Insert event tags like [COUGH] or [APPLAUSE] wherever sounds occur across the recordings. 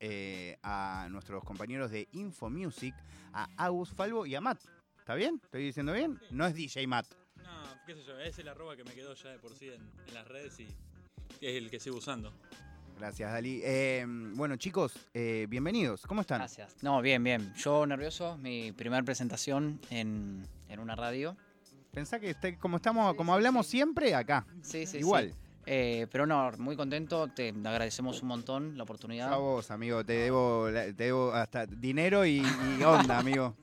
eh, a nuestros compañeros de Info Music, a Agus Falvo y a Matt. ¿Está bien? ¿Estoy diciendo bien? No es DJ Matt. No, qué sé yo, es el arroba que me quedó ya de por sí en, en las redes y es el que sigo usando. Gracias, Dali. Eh, bueno, chicos, eh, bienvenidos. ¿Cómo están? Gracias. No, bien, bien. Yo nervioso, mi primera presentación en, en una radio. Pensá que este- como estamos, como hablamos siempre, acá. Sí, sí, Igual. Eh, pero no, muy contento, te agradecemos un montón la oportunidad. A vos, amigo, te debo, te debo hasta dinero y, y [LAUGHS] onda, amigo.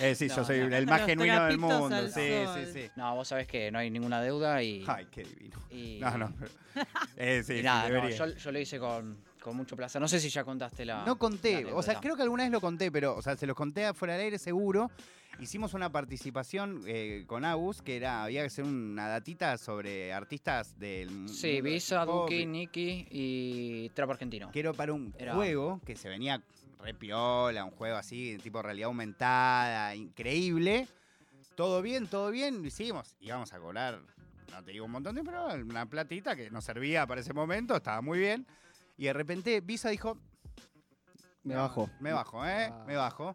Eh, sí, yo soy no. el más genuino del mundo. Sí, sol. sí, sí. No, vos sabés que no hay ninguna deuda y. Ay, qué divino. y- No, no. [LAUGHS] Eh, sí, y sí, no, yo, yo lo hice con, con mucho placer. No sé si ya contaste la. No conté, la o sea, creo que alguna vez lo conté, pero, o sea, se los conté afuera del aire seguro. Hicimos una participación eh, con Agus, que era, había que hacer una datita sobre artistas del Sí, Visa, Duki, Nicky y Trap Argentino. que era para un Era- juego que se venía re piola, un juego así, tipo realidad aumentada, increíble. Todo bien, todo bien, lo hicimos. Íbamos a cobrar, no te digo un montón de, pero una platita que nos servía para ese momento, estaba muy bien. Y de repente Visa dijo, Me bajo. me bajo, ¿eh? Ah. Me bajo.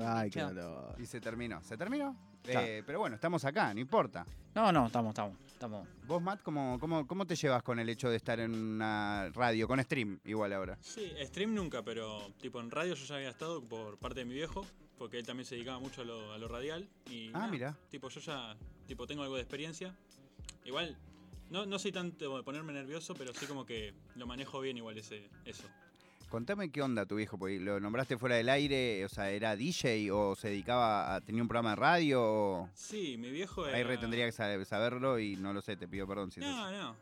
Ay, qué dolor. Y se terminó. ¿Se terminó? Eh, pero bueno, estamos acá, no importa. No, no, estamos, estamos. estamos. Vos, Matt, ¿cómo, cómo, ¿cómo te llevas con el hecho de estar en una radio, con stream igual ahora? Sí, stream nunca, pero tipo en radio yo ya había estado por parte de mi viejo, porque él también se dedicaba mucho a lo, a lo radial. Y Ah, mira. Tipo, yo ya tipo, tengo algo de experiencia. Igual, no, no soy tanto de ponerme nervioso, pero sí como que lo manejo bien igual ese, eso. Contame qué onda tu viejo, porque lo nombraste fuera del aire, o sea, ¿era DJ o se dedicaba a tenía un programa de radio? O... Sí, mi viejo era... Ahí re tendría que sa- saberlo y no lo sé, te pido perdón si No, no.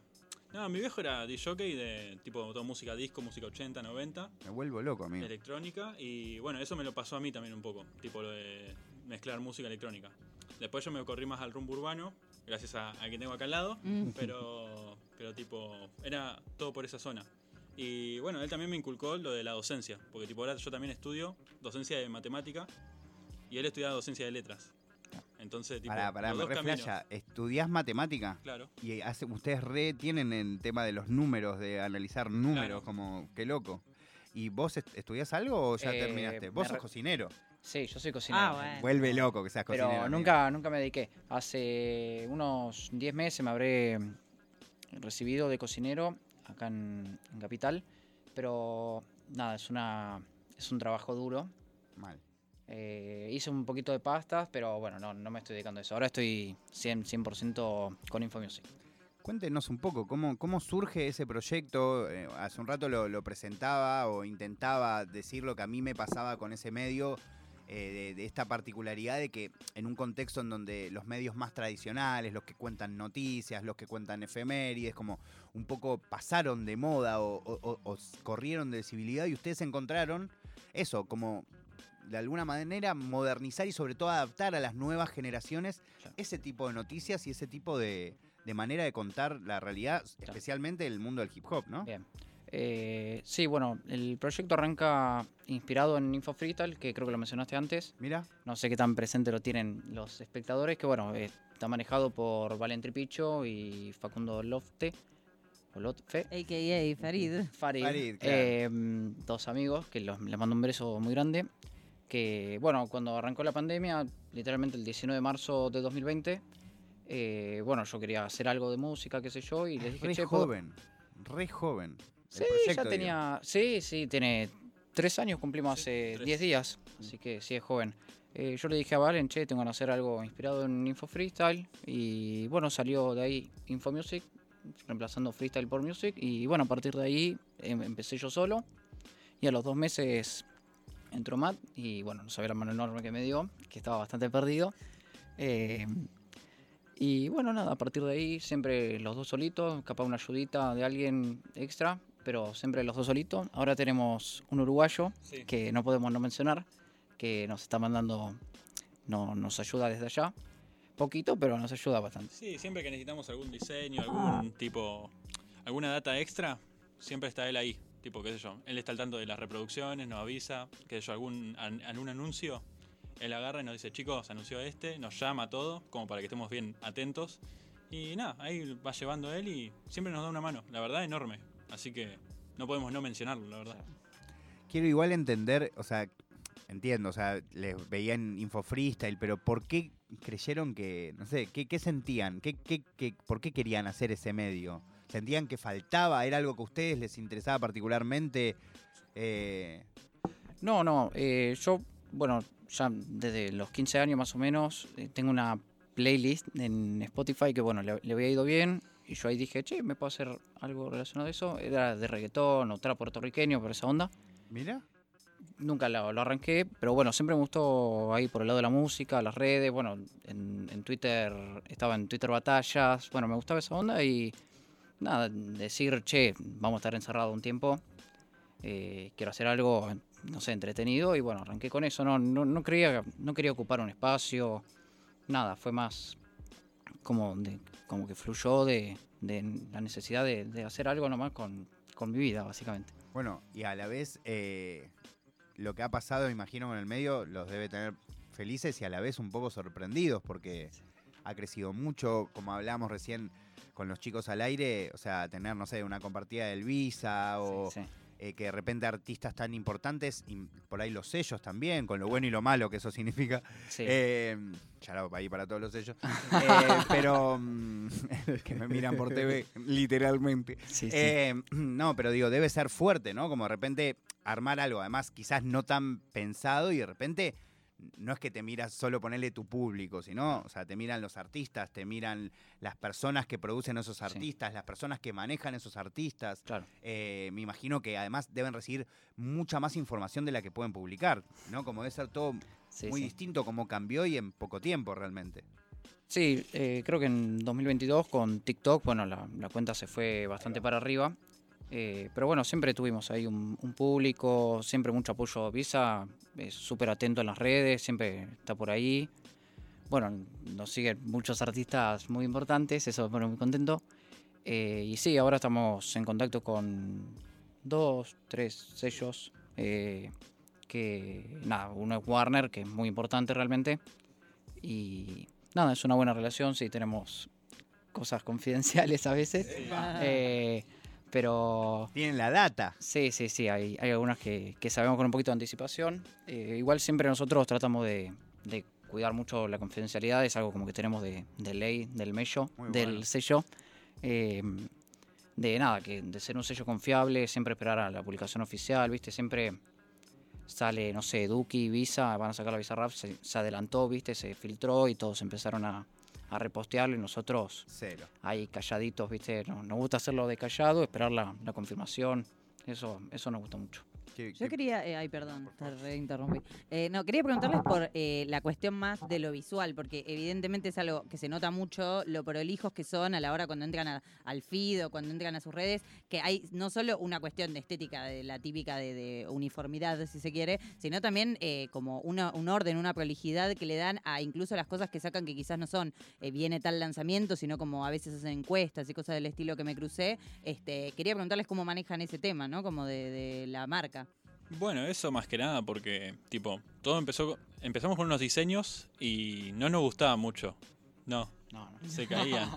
No, mi viejo era DJ de tipo toda música disco, música 80, 90, Me vuelvo loco, amigo. electrónica y bueno, eso me lo pasó a mí también un poco, tipo lo de mezclar música electrónica. Después yo me corrí más al rumbo urbano, gracias a, a que tengo acá al lado, Mm. pero, pero tipo, era todo por esa zona. Y bueno, él también me inculcó lo de la docencia, porque tipo ahora yo también estudio docencia de matemática y él estudia docencia de letras. Entonces, tipo, Pará, pará, los me. ¿Estudiás matemática? Claro. Y hace, ustedes re tienen el tema de los números, de analizar números, Claro. como, qué loco. ¿Y vos est- estudiás algo o ya Eh, terminaste? Vos sos re- cocinero. Sí, yo soy cocinero. Ah, bueno. Vuelve loco que seas Pero cocinero. amigo. nunca, nunca me dediqué. Hace unos 10 meses me habré recibido de cocinero acá en, en Capital. Pero nada, es una es un trabajo duro. Mal. Eh, hice un poquito de pastas, pero bueno, no, no me estoy dedicando a eso. Ahora estoy 100%, 100 con Infomusic. Cuéntenos un poco, ¿cómo, cómo surge ese proyecto? Eh, hace un rato lo, lo presentaba o intentaba decir lo que a mí me pasaba con ese medio, eh, de, de esta particularidad de que en un contexto en donde los medios más tradicionales, los que cuentan noticias, los que cuentan efemérides, como un poco pasaron de moda o, corrieron de visibilidad y ustedes encontraron eso, como de alguna manera modernizar y sobre todo adaptar a las nuevas generaciones Claro. ese tipo de noticias y ese tipo de, de manera de contar la realidad, especialmente el mundo del hip hop, ¿no? Bien. Eh, sí, bueno, el proyecto arranca inspirado en Info Freestyle, que creo que lo mencionaste antes. Mira, No sé qué tan presente lo tienen los espectadores, que bueno, eh, está manejado por Valen Tripicho y Facundo Lofte. O Lotfe. AKA Farid. Farid. Farid, claro. eh, dos amigos que los- les mando un beso muy grande. Que bueno, cuando arrancó la pandemia, literalmente el 19 de marzo de 2020, eh, bueno, yo quería hacer algo de música, qué sé yo, y les dije, re che, ¿puedo-" joven, re joven. Sí, ya proyecto, tenía. Sí, sí, tiene tres años, cumplimos Sí, hace tres. 10 días, así que sí es joven. Eh, yo le dije a Valen, che, tengo que hacer algo inspirado en Info Freestyle. Y bueno, salió de ahí Info Music, reemplazando Freestyle por Music. Y bueno, a partir de ahí em- empecé yo solo. Y a los dos meses entró Matt. Y bueno, no sabía la mano enorme que me dio, que estaba bastante perdido. Eh, y bueno, nada, a partir de ahí siempre los dos solitos, capaz una ayudita de alguien extra, pero siempre los dos solitos. Ahora tenemos un uruguayo Sí. que no podemos no mencionar, que nos está mandando, no, nos ayuda desde allá. Poquito, pero nos ayuda bastante. Sí, siempre que necesitamos algún diseño, algún tipo, alguna data extra, siempre está él ahí. Tipo, qué sé yo, él está al tanto de las reproducciones, nos avisa, qué sé yo, algún, an- algún anuncio, él agarra y nos dice, chicos, anunció este, nos llama todo, como para que estemos bien atentos. Y nada, ahí va llevando él y siempre nos da una mano, la verdad, enorme. Así que no podemos no mencionarlo, la verdad. Quiero igual entender, o sea, entiendo, o sea, les veían Info Freestyle, pero ¿por qué creyeron que, no sé, qué, qué sentían? ¿Qué, qué, qué- ¿Por qué querían hacer ese medio? ¿Sentían que faltaba? ¿Era algo que a ustedes les interesaba particularmente? Eh, No, no, eh, yo, bueno, ya desde los 15 años más o menos, eh, tengo una playlist en Spotify que, bueno, le, le había ido bien. Y yo ahí dije, che, me puedo hacer algo relacionado a eso. Era de reggaetón o trap puertorriqueño, por esa onda. ¿Mira? Nunca lo, lo arranqué, pero bueno, siempre me gustó ahí por el lado de la música, las redes. Bueno, en, en Twitter, estaba en Twitter Batallas. Bueno, me gustaba esa onda y nada, decir, che, vamos a estar encerrados un tiempo. eh, quiero hacer algo, no sé, entretenido. Y bueno, arranqué con eso. No, no, no, quería, no quería ocupar un espacio, nada, fue más como, de, como que fluyó de, de la necesidad de, de hacer algo nomás con, con mi vida, básicamente. Bueno, y a la vez, eh, lo que ha pasado, me imagino, con el medio, los debe tener felices y a la vez un poco sorprendidos, porque ha crecido mucho, como hablábamos recién con los chicos al aire, o sea, tener, no sé, una compartida del Visa o Sí, sí. Eh, que de repente artistas tan importantes, y por ahí los sellos también, con lo bueno y lo malo que eso significa. Sí. Eh, shout out ahí para todos los sellos. [LAUGHS] Eh, pero mm, [LAUGHS] que me miran por TV, literalmente. Sí, sí. [CLEARS THROAT] No, pero digo, debe ser fuerte, ¿no? Como de repente armar algo, además quizás no tan pensado y de repente no es que te miras solo ponerle tu público, sino, o sea, te miran los artistas, te miran las personas que producen esos artistas, las personas que manejan esos artistas. Claro. Eh, me imagino que además deben recibir mucha más información de la que pueden publicar, ¿no? Como debe ser todo Sí, muy sí. distinto como cambió y en poco tiempo realmente. Sí, eh, creo que en 2022 con TikTok, bueno, la, la cuenta se fue bastante para arriba. Eh, pero bueno, siempre tuvimos ahí un, un público, siempre mucho apoyo. Visa es súper atento en las redes, siempre está por ahí. Bueno, nos siguen muchos artistas muy importantes, eso me pone muy contento. Eh, y sí, ahora estamos en contacto con dos, tres sellos. eh, que nada, uno es Warner, que es muy importante realmente. Y nada, es una buena relación, sí, tenemos cosas [LAUGHS] confidenciales a veces. Pero Tienen la data. sí, sí, sí, hay, hay algunas que, que sabemos con un poquito de anticipación. Eh, igual siempre nosotros tratamos de, de cuidar mucho la confidencialidad, es algo como que tenemos de, de ley, del mello, Muy del bueno. sello. eh, de nada, que de ser un sello confiable, siempre esperar a la publicación oficial, ¿viste? Siempre sale, no sé, Duki, Visa, van a sacar la Visa Rap, se, se adelantó, ¿viste? Se filtró y todos empezaron a, a repostearlo y nosotros Cero. ahí calladitos, ¿viste? No- Nos gusta hacerlo de callado, esperar la, la confirmación. Eso, eso nos gusta mucho. Qué- Yo qué- quería, eh, ay, perdón, te reinterrumpí. Eh, no, quería preguntarles por eh, la cuestión más de lo visual, porque evidentemente es algo que se nota mucho, lo prolijos que son a la hora cuando entran a- al feed o cuando entran a sus redes, que hay no solo una cuestión de estética, de la típica de, de uniformidad, si se quiere, sino también eh, como una- un orden, una prolijidad que le dan a incluso las cosas que sacan que quizás no son, eh, viene tal lanzamiento, sino como a veces hacen encuestas y cosas del estilo que me crucé. Este, quería preguntarles cómo manejan ese tema, ¿no? Como de, de la marca. Bueno, eso más que nada porque, tipo, todo empezó. Empezamos con unos diseños y no nos gustaba mucho. No, No, no. se caían.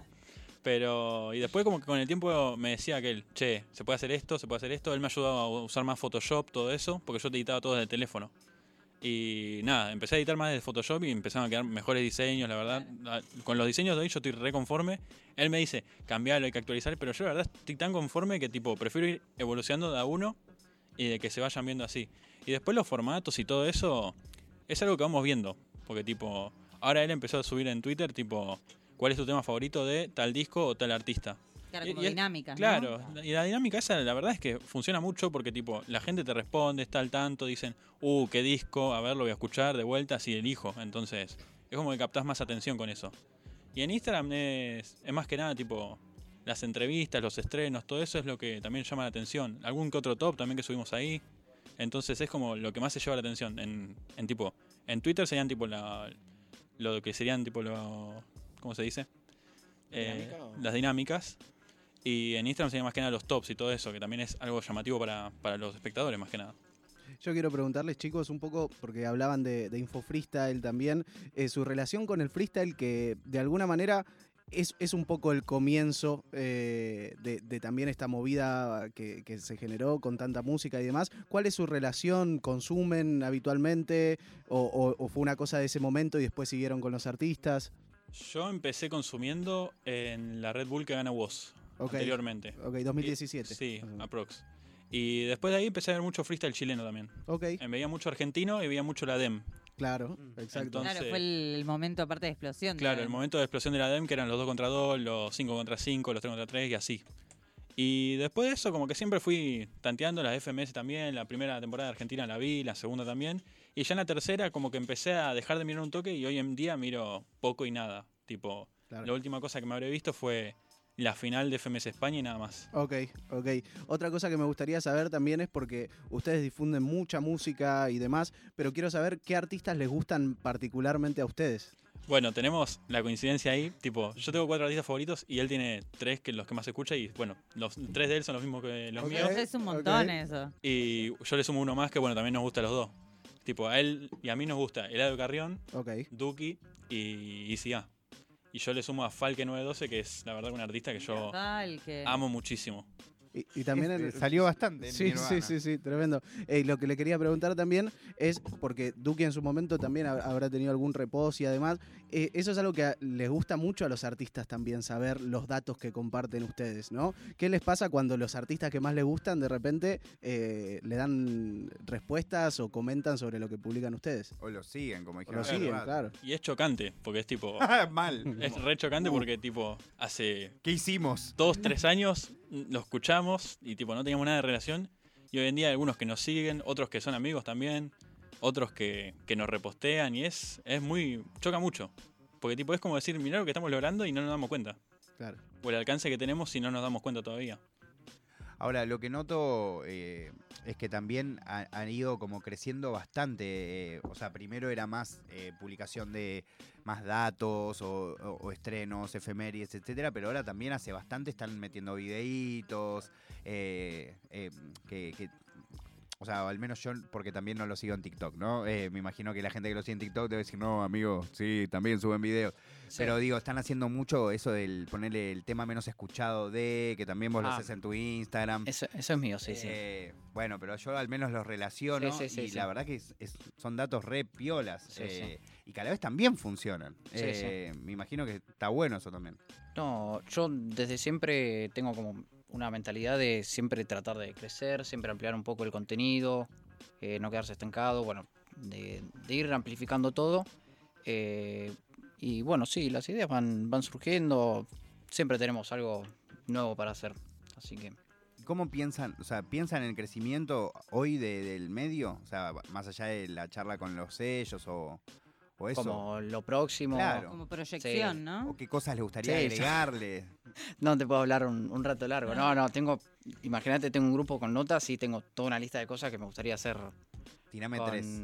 Pero, y después como que con el tiempo me decía que él, che, se puede hacer esto, se puede hacer esto. Él me ayudaba a usar más Photoshop, todo eso, porque yo te editaba todo desde el teléfono. Y nada, empecé a editar más desde Photoshop y empezaron a quedar mejores diseños, la verdad. Ah, Con los diseños de hoy yo estoy re conforme. Él me dice, cambiarlo, hay que actualizar, pero yo la verdad estoy tan conforme que tipo, prefiero ir evolucionando de a uno y de que se vayan viendo así. Y después los formatos y todo eso es algo que vamos viendo. Porque tipo, ahora él empezó a subir en Twitter, tipo, ¿cuál es tu tema favorito de tal disco o tal artista? Claro, Y- como y es- dinámica. ¿no? Claro, y la dinámica esa la verdad es que funciona mucho porque tipo, la gente te responde, está al tanto, dicen, uh, qué disco, a ver, lo voy a escuchar de vuelta, así elijo. Entonces, es como que captás más atención con eso. Y en Instagram es, es más que nada tipo las entrevistas, los estrenos, todo eso es lo que también llama la atención. Algún que otro top también que subimos ahí. Entonces es como lo que más se lleva la atención. En, en tipo, en Twitter serían tipo la, lo que serían tipo lo, ¿cómo se dice? Eh, las dinámicas. Y en Instagram serían más que nada los tops y todo eso, que también es algo llamativo para, para los espectadores más que nada. Yo quiero preguntarles, chicos, un poco, porque hablaban de, de Info Freestyle también, eh, su relación con el freestyle que de alguna manera es, es un poco el comienzo eh, de, de también esta movida que, que se generó con tanta música y demás. ¿Cuál es su relación? ¿Consumen habitualmente? ¿O, o- o fue una cosa de ese momento y después siguieron con los artistas? Yo empecé consumiendo en la Red Bull que gana Woz Ok, anteriormente. ok, 2017. Sí, más o menos. aprox. Y después de ahí empecé a ver mucho freestyle chileno también. Ok, Veía mucho argentino y veía mucho la DEM. Claro, Mm. exacto. Entonces- Claro, fue el, el momento aparte de explosión. Claro, el momento de explosión de la DEM, que eran los 2 contra 2, los 5 contra 5, los 3 contra 3 y así. Y después de eso, como que siempre fui tanteando las FMS también. La primera temporada de Argentina la vi, la segunda también. Y ya en la tercera, como que empecé a dejar de mirar un toque y hoy en día miro poco y nada. Tipo, Claro. la última cosa que me habré visto fue la final de FMS España y nada más. Ok, ok. Otra cosa que me gustaría saber también es porque ustedes difunden mucha música y demás, pero quiero saber qué artistas les gustan particularmente a ustedes. Bueno, tenemos la coincidencia ahí, tipo, yo tengo cuatro artistas favoritos y él tiene tres que los que más escucha y bueno, los tres de él son los mismos que los Ok. míos. Es un montón eso. Y yo le sumo uno más que bueno, también nos gusta a los dos. Tipo, a él y a mí nos gusta Eladio Carrión, Ok, Duki y ICA. Y yo le sumo a Falke 912, que es la verdad un artista que yo amo muchísimo. Y, y también... Este, salió bastante. Sí, sí, sí, sí, tremendo. Eh, lo que le quería preguntar también es, porque Duki en su momento también ha- habrá tenido algún reposo y además, eh, eso es algo que a- les gusta mucho a los artistas también, saber los datos que comparten ustedes, ¿no? ¿Qué les pasa cuando los artistas que más les gustan de repente eh, le dan respuestas o comentan sobre lo que publican ustedes? O lo siguen, como O dijeron. lo siguen, claro. Y es chocante, porque es tipo. [LAUGHS] Mal. Es re chocante porque, tipo, hace ¿Qué hicimos? dos, tres años lo escuchamos y, tipo, no teníamos nada de relación. Y hoy en día hay algunos que nos siguen, otros que son amigos también, otros que, que nos repostean y es, es muy. choca mucho. Porque, tipo, es como decir, mirá lo que estamos logrando y no nos damos cuenta. Claro. O el alcance que tenemos si no nos damos cuenta todavía. Ahora, lo que noto eh, es que también ha- han ido como creciendo bastante. eh, o sea, primero era más eh, publicación de más datos o, o- estrenos, efemérides, etcétera, pero ahora también hace bastante están metiendo videitos, eh, eh, que, sea, al menos yo, porque también no lo sigo en TikTok, ¿no? Eh, me imagino que la gente que lo sigue en TikTok debe decir, no, amigo, sí, también suben videos. Pero digo, están haciendo mucho eso del ponerle el tema menos escuchado de, que también vos lo Ah. haces en tu Instagram. Eso, eso es mío, sí, sí. Eh, Bueno, pero yo al menos los relaciono Sí, sí, sí, y la verdad que es- es- son datos re piolas Sí, eh, y cada vez también funcionan. Sí, Eh, Me imagino que está bueno eso también. No, yo desde siempre tengo como una mentalidad de siempre tratar de crecer, siempre ampliar un poco el contenido, eh, no quedarse estancado, bueno, de, ir amplificando todo. eh, y bueno, sí, las ideas van, van surgiendo, siempre tenemos algo nuevo para hacer. Así que ¿Y ¿Cómo piensan, o sea, piensan en el crecimiento hoy de- del medio? O sea, más allá de la charla con los sellos o, o eso. como lo próximo... Claro. Como proyección, ¿no? ¿O qué cosas les gustaría Sí, agregarle? [LAUGHS] No te puedo hablar un, un rato largo. No, no, tengo, imagínate, tengo un grupo con notas y tengo toda una lista de cosas que me gustaría hacer Tirame con, tres.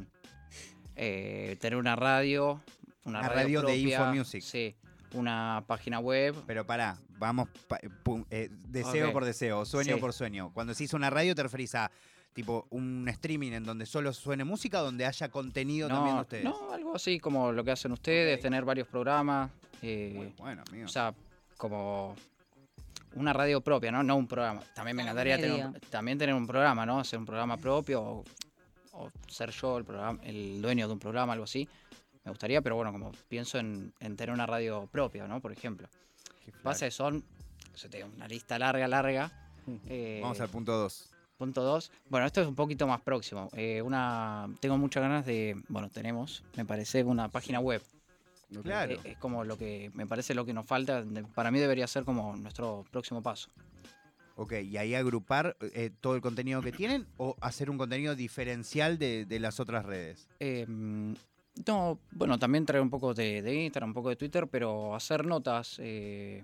eh, tener una radio, una, Una radio de propia, Infomusic. Sí, una página web. Pero pará, vamos, pa- pum, eh, deseo por deseo, sueño Sí. por sueño. Cuando se hizo una radio te referís a tipo un streaming en donde solo suene música o donde haya contenido también de ustedes. no, algo así como lo que hacen ustedes, Ok. tener varios programas. eh, Muy bueno, amigo. o sea, como una radio propia, ¿no? No un programa. También me encantaría tener un, también tener un programa, ¿no? Hacer un programa propio o, o ser yo el, programa, el dueño de un programa, algo así. Me gustaría, pero bueno, como pienso en, en tener una radio propia, ¿no? Por ejemplo. Pasa que son, yo tengo una lista larga, larga. eh, Vamos al punto 2. Punto 2. Bueno, esto es un poquito más próximo. Eh, una, tengo muchas ganas de, bueno, tenemos, me parece, una página web. Claro. Eh, es como lo que, me parece lo que nos falta. para mí debería ser como nuestro próximo paso. Ok, y ahí agrupar eh, todo el contenido que tienen o hacer un contenido diferencial de, de las otras redes. Eh, no, bueno, también traer un poco de, de Instagram, un poco de Twitter, pero hacer notas, eh,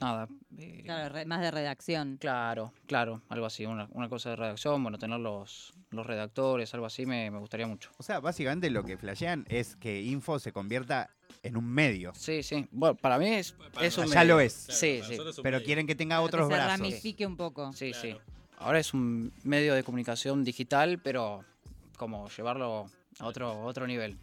nada. eh, Claro, re- más de redacción. Claro, claro, algo así, una, una cosa de redacción, bueno, tener los, los redactores, algo así, me, me gustaría mucho. O sea, básicamente lo que flashean es que Info se convierta en un medio. Sí, sí, bueno, para mí es, Para es un Ya medio. lo es. Sí, sí. Pero quieren que tenga Para otros que se brazos. ramifique un poco. Sí, sí. Ahora es un medio de comunicación digital, pero como llevarlo a otro, otro nivel.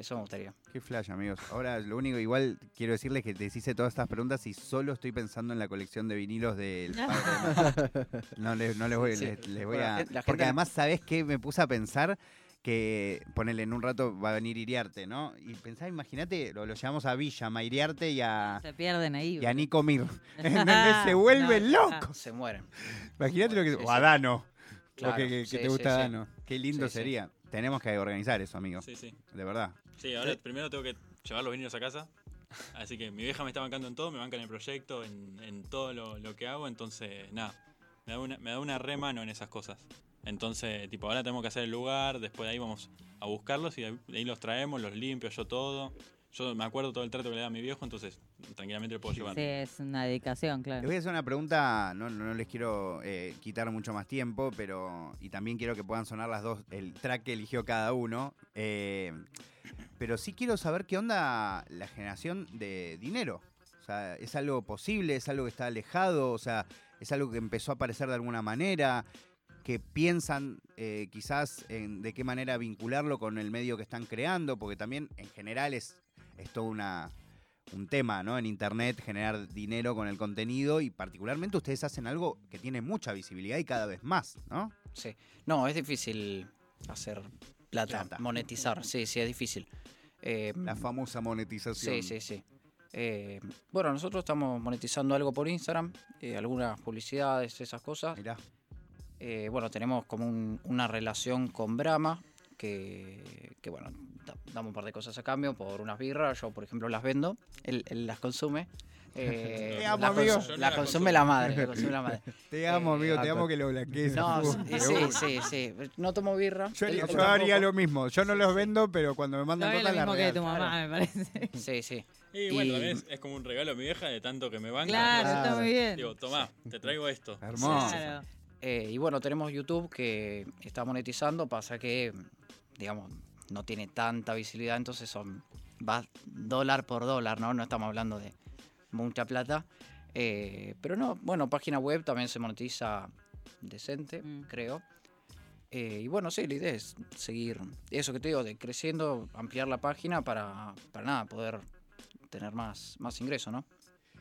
Eso me gustaría. Qué flash, amigos. Ahora, lo único, igual quiero decirles que les hice todas estas preguntas y solo estoy pensando en la colección de vinilos del [LAUGHS] padre. No les, no les voy, Sí. les- les voy Bueno, a. la Porque además, ¿sabés qué? Me puse a pensar que, ponele, en un rato va a venir Iriarte, ¿no? Y pensá, imagínate, lo, lo llevamos a Villa, a Iriarte y a, Se pierden ahí. y a Nico Mir. [LAUGHS] [LAUGHS] Se vuelve No, loco. Se mueren. Imagínate lo que. Sí, O a Dano. Claro, lo que, que- que sí, te gusta sí. Dano. Qué lindo Sí, sí. sería. Tenemos que organizar eso, amigos. Sí, sí. De verdad. Sí, ahora primero tengo que llevar los vinilos a casa. Así que mi vieja me está bancando en todo, me banca en el proyecto, en, en todo lo, lo que hago. Entonces, nada, me da, una, me da una re mano en esas cosas. Entonces, tipo, ahora tenemos que hacer el lugar, después de ahí vamos a buscarlos y de ahí los traemos, los limpio yo todo. Yo me acuerdo todo el trato que le da a mi viejo, entonces tranquilamente lo puedo llevar. Sí, es una dedicación, Les claro. voy a hacer una pregunta, no, no les quiero eh, quitar mucho más tiempo, pero. Y también quiero que puedan sonar las dos, el track que eligió cada uno. eh, pero sí quiero saber qué onda la generación de dinero. O sea, ¿es algo posible? ¿Es algo que está alejado? O sea, ¿es algo que empezó a aparecer de alguna manera? que piensan eh, quizás en de qué manera vincularlo con el medio que están creando, porque también en general es, es todo una, un tema, ¿no? En internet, generar dinero con el contenido y particularmente ustedes hacen algo que tiene mucha visibilidad y cada vez más, ¿no? Sí. No, es difícil hacer plata, Plata. monetizar. Sí, sí, es difícil. Eh, La famosa monetización. Sí, sí, sí. Eh, bueno, nosotros estamos monetizando algo por Instagram, eh, algunas publicidades, esas cosas. Mirá, bueno, tenemos como un- una relación con Brahma, que, que, bueno, da- damos un par de cosas a cambio por unas birras. Yo, por ejemplo, las vendo, él, él las consume. [LAUGHS] Eh, Te amo, la amigo. no la las consume la madre, la consume la madre. [LAUGHS] te amo, Eh, amigo, te ah, amo que lo blanquees. No, sí, sí, sí. No tomo birra. Yo, él- yo haría lo mismo. Yo no los vendo, pero cuando me mandan No es lo cosas las mismo que tu mamá, me parece. Sí, sí. Y bueno, Y- es, es como un regalo a mi vieja de tanto que me banca. Claro, entonces, está muy bien. Digo, tomá, te traigo esto. Hermoso. Claro. Eh, y bueno, tenemos YouTube que está monetizando, pasa que, digamos, no tiene tanta visibilidad, entonces son va dólar por dólar, ¿no? No estamos hablando de mucha plata. Eh, pero no, bueno, página web también se monetiza decente, Mm. creo. Eh, y bueno, sí, la idea es seguir eso que te digo, de creciendo, ampliar la página para, para nada, poder tener más, más ingreso, ¿no?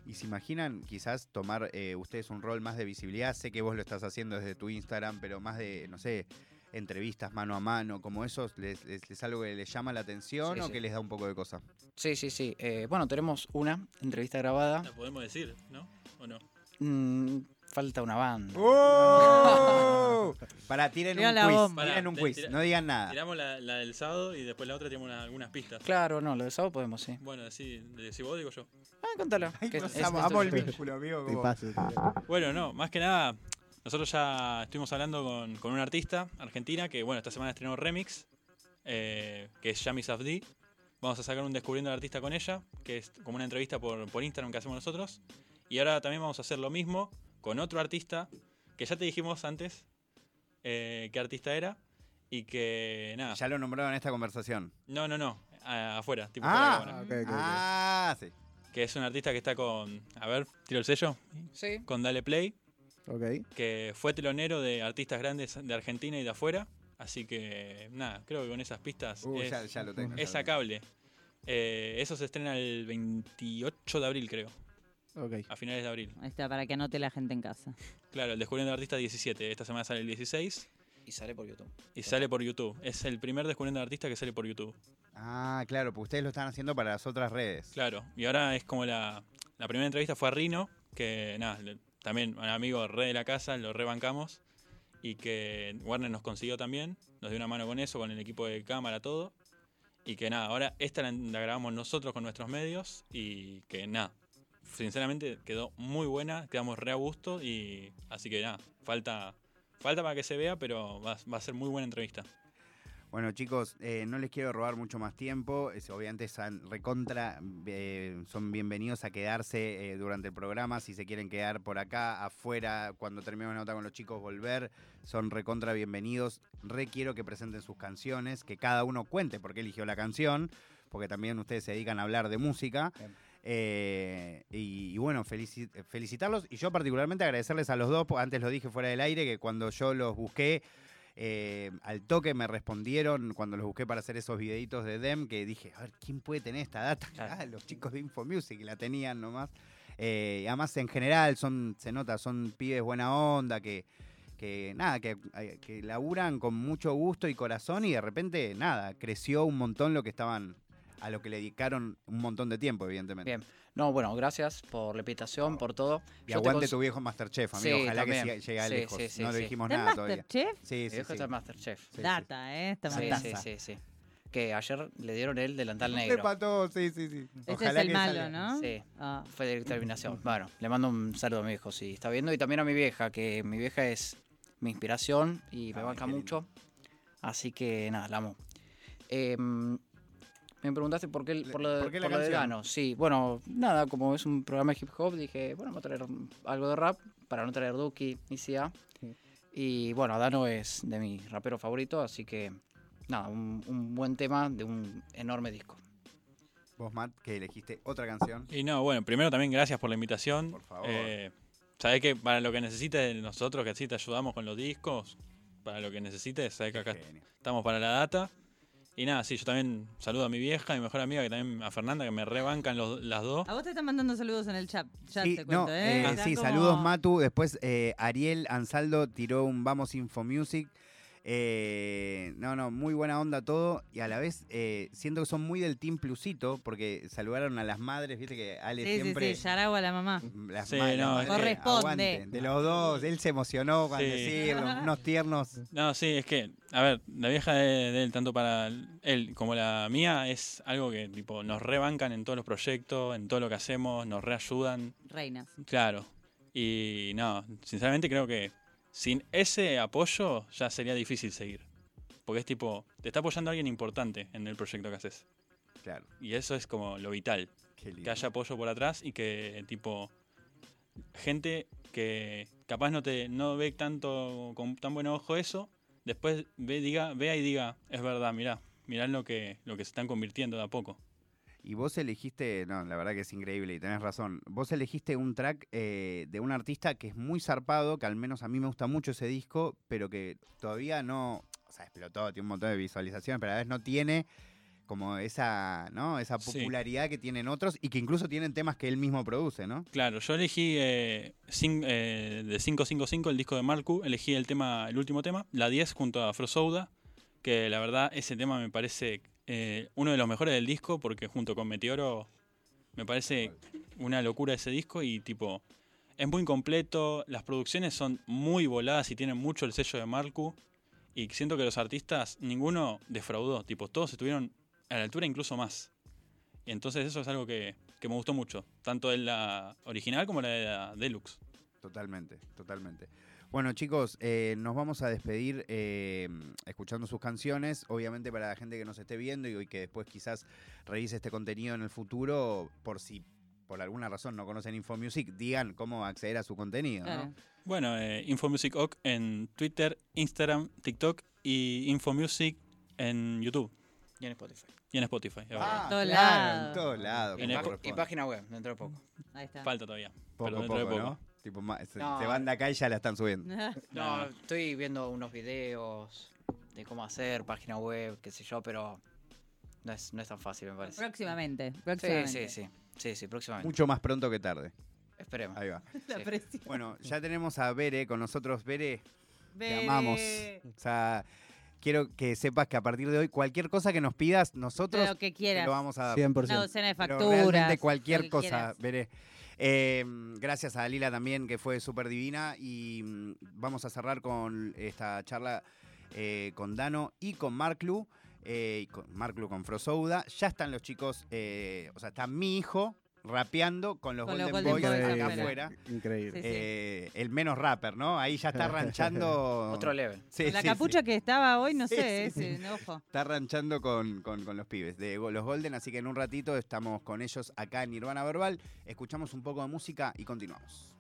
Y se imaginan quizás tomar eh, ustedes un rol más de visibilidad. Sé que vos lo estás haciendo desde tu Instagram, pero más de, no sé, entrevistas mano a mano, como eso, ¿les, les- es algo que les llama la atención Sí, o sí. que les da un poco de cosa? Sí, sí, sí. Eh, bueno, tenemos una entrevista grabada. La podemos decir, ¿no? ¿O no? Mm, falta una banda. ¡Oh! [LAUGHS] Para, tiren Tira un quiz. bomba. Tiren un Pará, quiz, tira- no digan nada. Tiramos la, la del sábado y después la otra tiramos una- algunas pistas. Claro, no, lo de sábado podemos, sí. Bueno, así, si vos digo yo. Ah, contalo. Ay, que nos es- amo, es amo el vínculo, amigo. Te como-. Bueno, no, más que nada, nosotros ya estuvimos hablando con, con una artista argentina que, bueno, esta semana estrenó Remix, eh, que es Yami Safdi. Vamos a sacar un Descubriendo al Artista con ella, que es como una entrevista por, por Instagram que hacemos nosotros. Y ahora también vamos a hacer lo mismo con otro artista, que ya te dijimos antes eh, qué artista era. Y que, nada, Ya lo nombraron en esta conversación. no, no, no, a- afuera, tipo fuera de Ah, ah, sí. Que es un artista que está con, a ver, tiro el sello, Sí. con Dale Play. Ok. que fue telonero de artistas grandes de Argentina y de afuera. Así que, nada, creo que con esas pistas Uh, es, ya, ya lo tengo. es sacable. Eh, eso se estrena el 28 de abril, creo, A finales de abril. Ahí está, para que anote la gente en casa. [LAUGHS] Claro, el Descubriendo Artista 17. Esta semana sale el 16 Y sale por YouTube. y sale por YouTube. Es el primer Descubriendo Artista que sale por YouTube. Ah, claro, porque ustedes lo están haciendo para las otras redes. Claro, y ahora es como la, la primera entrevista fue a Rino, que nada, le- también un amigo re de la casa, lo rebancamos. Y que Warner nos consiguió también, nos dio una mano con eso, con el equipo de cámara, todo. Y que nada, ahora esta la, la grabamos nosotros con nuestros medios y que nada, sinceramente quedó muy buena, quedamos re a gusto y así que nada, falta, falta para que se vea, pero va, va a ser muy buena entrevista. Bueno, chicos, eh, no les quiero robar mucho más tiempo. Es, obviamente están recontra, eh, son bienvenidos a quedarse eh, durante el programa. Si se quieren quedar por acá, afuera, cuando terminemos la nota con los chicos, volver. Son recontra bienvenidos. Re quiero que presenten sus canciones, que cada uno cuente por qué eligió la canción, porque también ustedes se dedican a hablar de música. Bien. Eh, y, y bueno, felici- felicitarlos y yo particularmente agradecerles a los dos, antes lo dije fuera del aire, que cuando yo los busqué, eh, al toque me respondieron cuando los busqué para hacer esos videitos de Dem, que dije, a ver, ¿quién puede tener esta data? Ah, los chicos de Infomusic la tenían nomás. Eh, y además, en general, son, se nota, son pibes buena onda, que, que nada, que, que laburan con mucho gusto y corazón y de repente, nada, creció un montón lo que estaban, a lo que le dedicaron un montón de tiempo, evidentemente. Bien. No, bueno, gracias por la invitación, por todo. Y Yo te aguante tu viejo Masterchef, amigo. Sí, Ojalá también. que llegue Sí, lejos. sí, sí, no le dijimos ¿Está nada todavía. Masterchef? Sí, Mi sí, viejo sí. está en Masterchef. Sí, sí. Data, ¿eh? Esta Sí, sí, sí, sí. Que ayer le dieron el delantal Le negro. pató, sí, sí, sí. Ese Ojalá es el que malo, salga. ¿no? Sí. Ah. Fue de determinación. Bueno, le mando un saludo a mi viejo, si está viendo. Y también a mi vieja, que mi vieja es mi inspiración y me banca mucho. Así que nada, la amo. Em, me preguntaste por qué, por lo, de- ¿Por qué la por lo de? Dano. Sí, bueno, nada, como es un programa de hip hop, dije, bueno, vamos a traer algo de rap para no traer Duki ni CA. Y bueno, Dano es de mi rapero favorito, así que nada, un, un buen tema de un enorme disco. Vos, Matt, que elegiste otra canción. Y no, bueno, primero también gracias por la invitación. Por favor. Eh, sabés que para lo que necesites de nosotros, que así te ayudamos con los discos, para lo que necesites, sabés que acá Genio. estamos para la data. Y nada, sí, yo también saludo a mi vieja, a mi mejor amiga, que también a Fernanda, que me rebancan los, las dos. A vos te están mandando saludos en el chat. Ya Sí, te cuento, no, ¿eh? eh, Están sí, como- saludos Matu. Después eh, Ariel Ansaldo tiró un Vamos Info Music. Eh, no, no, muy buena onda todo. Y a la vez eh, siento que son muy del Team Plusito, porque saludaron a las madres, viste que Ale Sí, siempre. sí, a la mamá. Las Sí, no, madres, Corresponde. aguante. De los dos, él se emocionó cuando Sí. decirlo, [LAUGHS] unos tiernos. No, sí, es que, a ver, la vieja de, de él, tanto para él como la mía, es algo que tipo nos rebancan en todos los proyectos, en todo lo que hacemos, nos reayudan. Reinas. Claro. Y no, sinceramente creo que sin ese apoyo ya sería difícil seguir. Porque es tipo, te está apoyando alguien importante en el proyecto que haces. Claro, Y eso es como lo vital. Que haya apoyo por atrás y que tipo gente que capaz no te no ve tanto con tan buen ojo eso, después ve diga, vea y diga, es verdad, mirá, mirá lo que lo que se están convirtiendo de a poco. Y vos elegiste, no, la verdad que es increíble y tenés razón. Vos elegiste un track eh, de un artista que es muy zarpado, que al menos a mí me gusta mucho ese disco, pero que todavía no, o sea, explotó, tiene un montón de visualizaciones, pero a la vez no tiene como esa, ¿no? Esa Sí. popularidad que tienen otros y que incluso tienen temas que él mismo produce, ¿no? Claro, yo elegí eh, cin- eh, de 555 el disco de Marku, elegí el tema, el último tema, la 10 junto a Frosouda, que la verdad ese tema me parece eh, uno de los mejores del disco porque junto con Meteoro me parece una locura ese disco y tipo es muy completo, las producciones son muy voladas y tienen mucho el sello de Marku y siento que los artistas ninguno defraudó, tipo todos estuvieron a la altura incluso más. Y entonces eso es algo que, que me gustó mucho, tanto en la original como la de la deluxe. Totalmente, totalmente. Bueno, chicos, eh, nos vamos a despedir eh, escuchando sus canciones. Obviamente, para la gente que nos esté viendo y que después quizás revise este contenido en el futuro, por si por alguna razón no conocen Infomusic, digan cómo acceder a su contenido. Bueno, eh, Infomusic Oc en Twitter, Instagram, TikTok y Infomusic en YouTube Y en Spotify. y en Spotify. Ah, Todos claro, lados. en todos lados. Y, y página web, dentro de poco. Ahí está. Falta todavía. Poco pero a dentro de poco, poco. ¿no? Tipo, se, No. se van de acá y ya la están subiendo. No, [LAUGHS] No. estoy viendo unos videos de cómo hacer, página web, qué sé yo, pero no es, no es tan fácil, me parece. próximamente. Sí, Próximamente. sí, sí. Sí, sí, próximamente. Mucho más pronto que tarde. Esperemos. Ahí va. [LAUGHS] La Sí. presión. Bueno, ya tenemos a Bere con nosotros. Bere, te Bere. amamos. O sea, quiero que sepas que a partir de hoy, cualquier cosa que nos pidas, nosotros Lo que te quieras. lo vamos a dar. 100%. Una docena de Pero facturas. realmente cualquier cosa, quieras. veré. Eh, gracias a Lila también, que fue súper divina. Y mm, vamos a cerrar con esta charla eh, con Dano y con Marklu. Eh, Marklu con Frosouda. Ya están los chicos, eh, o sea, está mi hijo rapeando con los Con los Golden, Golden Boys, Boys acá afuera. afuera. Increíble. Eh, el menos rapper, ¿no? Ahí ya está [LAUGHS] ranchando. Otro level. Sí, Con la sí, capucha sí. que estaba hoy, no Sí, sé, sí, ese, ojo. Está ranchando con, con- con los pibes de los Golden, así que en un ratito estamos con ellos acá en Nirvana Verbal. Escuchamos un poco de música y continuamos.